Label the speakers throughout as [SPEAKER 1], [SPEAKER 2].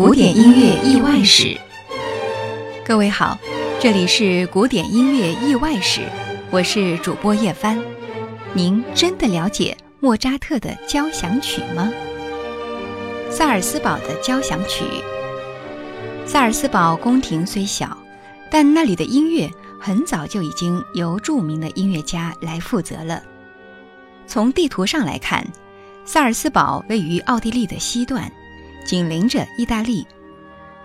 [SPEAKER 1] 古典音乐意外史，各位好，这里是古典音乐意外史，我是主播叶帆。您真的了解莫扎特的交响曲吗？萨尔斯堡的交响曲。萨尔斯堡宫廷虽小，但那里的音乐很早就已经由著名的音乐家来负责了。从地图上来看，萨尔斯堡位于奥地利的西段。紧邻着意大利，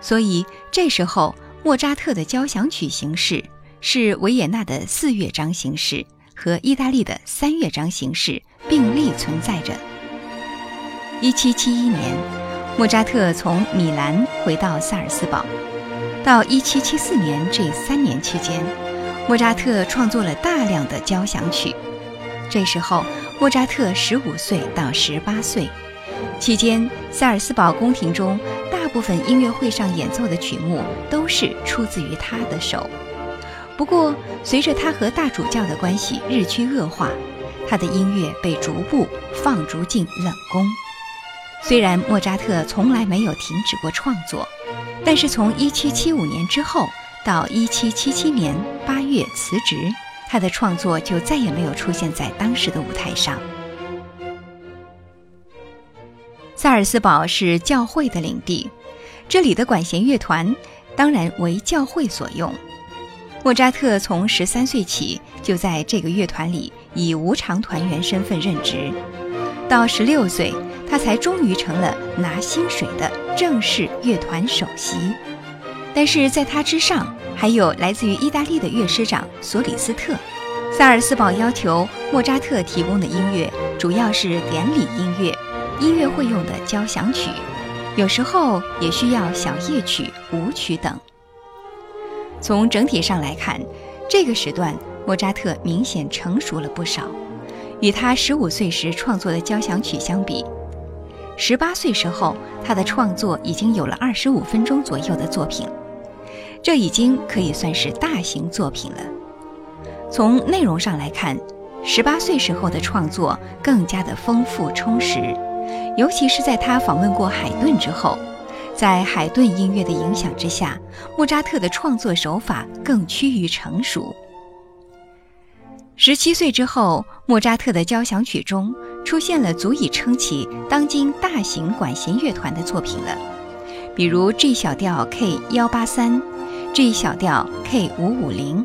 [SPEAKER 1] 所以这时候莫扎特的交响曲形式是维也纳的四乐章形式和意大利的三乐章形式并立存在着。一七七一年，莫扎特从米兰回到萨尔斯堡，到一七七四年这三年期间，莫扎特创作了大量的交响曲。这时候，莫扎特十五岁到十八岁。期间，萨尔斯堡宫廷中大部分音乐会上演奏的曲目都是出自于他的手。不过，随着他和大主教的关系日趋恶化，他的音乐被逐步放逐进冷宫。虽然莫扎特从来没有停止过创作，但是从1775年之后到1777年8月辞职，他的创作就再也没有出现在当时的舞台上。萨尔斯堡是教会的领地，这里的管弦乐团当然为教会所用。莫扎特从十三岁起就在这个乐团里以无偿团员身份任职，到十六岁他才终于成了拿薪水的正式乐团首席。但是在他之上还有来自于意大利的乐师长索里斯特。萨尔斯堡要求莫扎特提供的音乐主要是典礼音乐。音乐会用的交响曲，有时候也需要小夜曲、舞曲等。从整体上来看，这个时段莫扎特明显成熟了不少。与他十五岁时创作的交响曲相比，十八岁时候他的创作已经有了二十五分钟左右的作品，这已经可以算是大型作品了。从内容上来看，十八岁时候的创作更加的丰富充实。尤其是在他访问过海顿之后，在海顿音乐的影响之下，莫扎特的创作手法更趋于成熟。十七岁之后，莫扎特的交响曲中出现了足以撑起当今大型管弦乐团的作品了，比如 G 小调 K 幺八三、G 小调 K 五五零，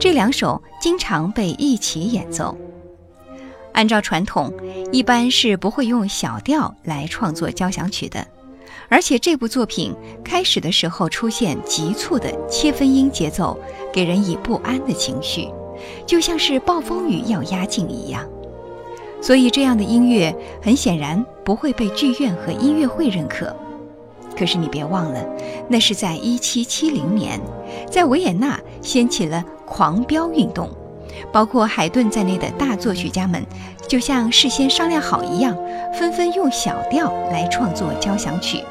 [SPEAKER 1] 这两首经常被一起演奏。按照传统，一般是不会用小调来创作交响曲的，而且这部作品开始的时候出现急促的切分音节奏，给人以不安的情绪，就像是暴风雨要压境一样。所以这样的音乐很显然不会被剧院和音乐会认可。可是你别忘了，那是在1770年，在维也纳掀起了狂飙运动。包括海顿在内的大作曲家们，就像事先商量好一样，纷纷用小调来创作交响曲。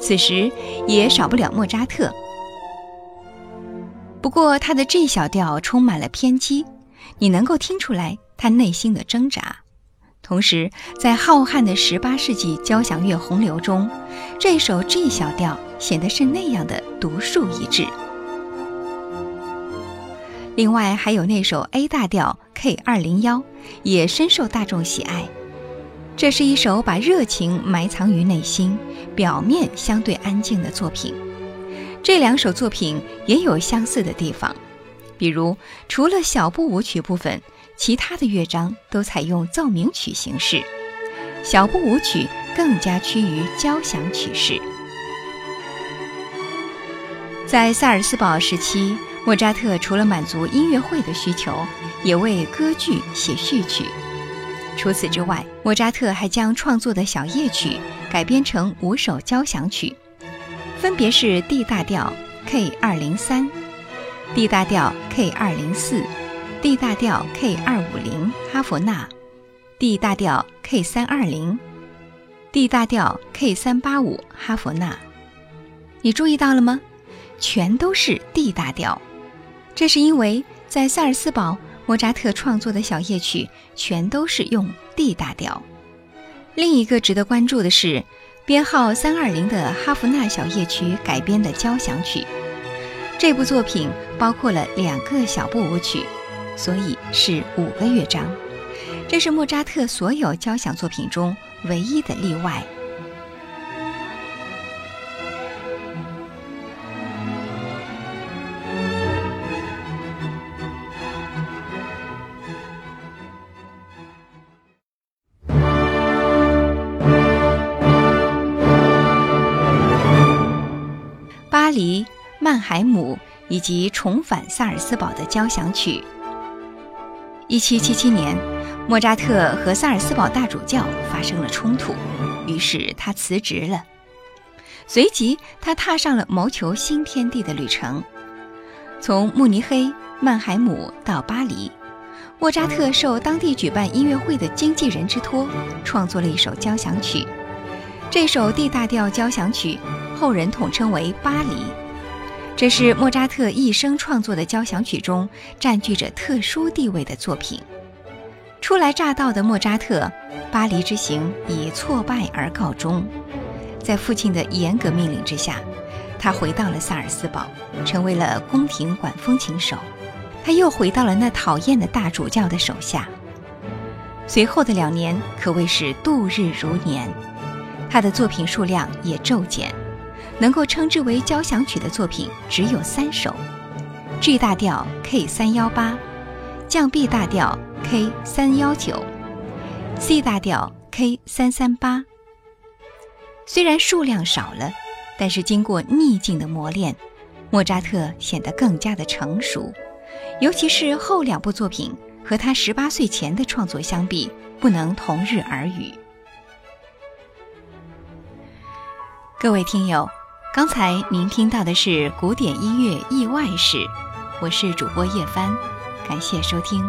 [SPEAKER 1] 此时也少不了莫扎特。不过他的 G 小调充满了偏激，你能够听出来他内心的挣扎。同时，在浩瀚的十八世纪交响乐洪流中，这首 G 小调显得是那样的独树一帜。另外还有那首 A 大调 K 二零幺，也深受大众喜爱。这是一首把热情埋藏于内心、表面相对安静的作品。这两首作品也有相似的地方，比如除了小步舞曲部分，其他的乐章都采用奏鸣曲形式，小步舞曲更加趋于交响曲式。在萨尔斯堡时期。莫扎特除了满足音乐会的需求，也为歌剧写序曲。除此之外，莫扎特还将创作的小夜曲改编成五首交响曲，分别是 D 大调 K 二零三、D 大调 K 二零四、D 大调 K 二五零哈弗纳、D 大调 K 三二零、D 大调 K 三八五哈弗纳。你注意到了吗？全都是 D 大调，这是因为在萨尔斯堡，莫扎特创作的小夜曲全都是用 D 大调。另一个值得关注的是，编号三二零的哈弗纳小夜曲改编的交响曲。这部作品包括了两个小步舞曲，所以是五个乐章。这是莫扎特所有交响作品中唯一的例外。海姆以及重返萨尔斯堡的交响曲。一七七七年，莫扎特和萨尔斯堡大主教发生了冲突，于是他辞职了。随即，他踏上了谋求新天地的旅程。从慕尼黑、曼海姆到巴黎，莫扎特受当地举办音乐会的经纪人之托，创作了一首交响曲。这首 D 大调交响曲。后人统称为《巴黎》，这是莫扎特一生创作的交响曲中占据着特殊地位的作品。初来乍到的莫扎特，巴黎之行以挫败而告终。在父亲的严格命令之下，他回到了萨尔斯堡，成为了宫廷管风琴手。他又回到了那讨厌的大主教的手下。随后的两年可谓是度日如年，他的作品数量也骤减。能够称之为交响曲的作品只有三首：G 大调 K 三幺八，降 B 大调 K 三幺九，C 大调 K 三三八。虽然数量少了，但是经过逆境的磨练，莫扎特显得更加的成熟。尤其是后两部作品和他十八岁前的创作相比，不能同日而语。各位听友。刚才您听到的是古典音乐意外史，我是主播叶帆，感谢收听。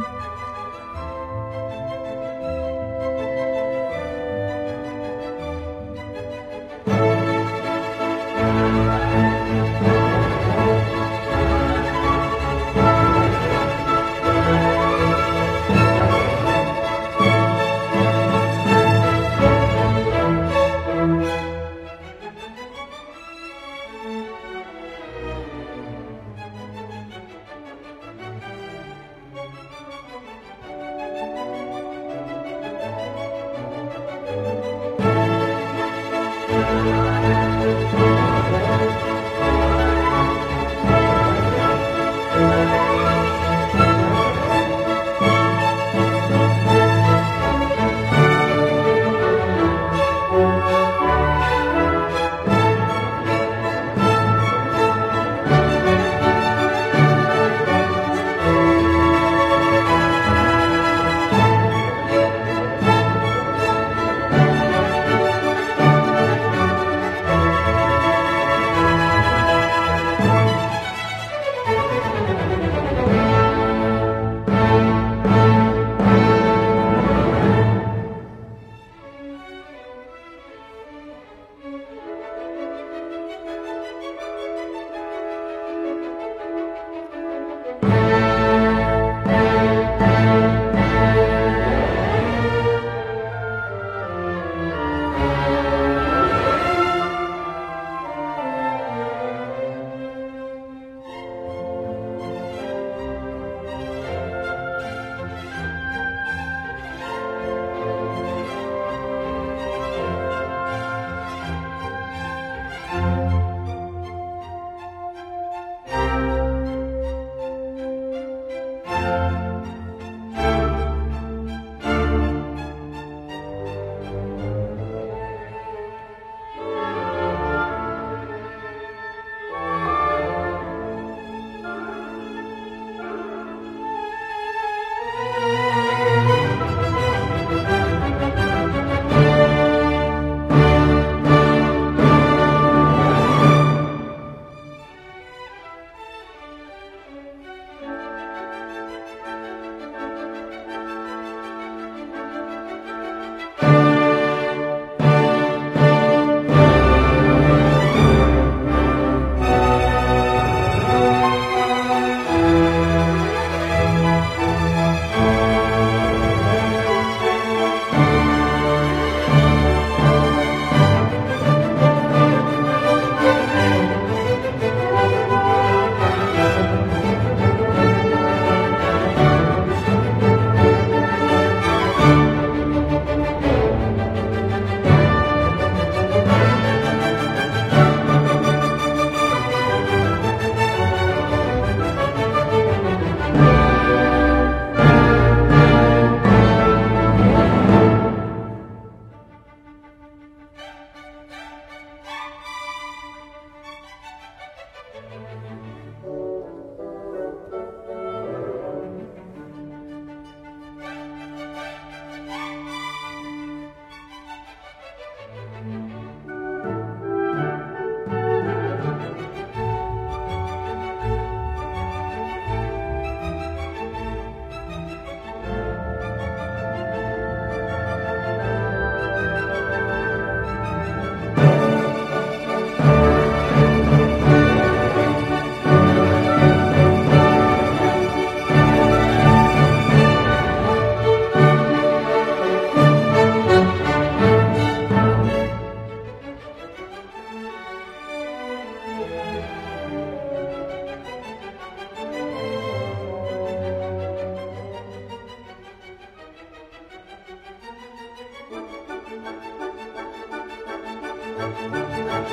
[SPEAKER 1] なんだ?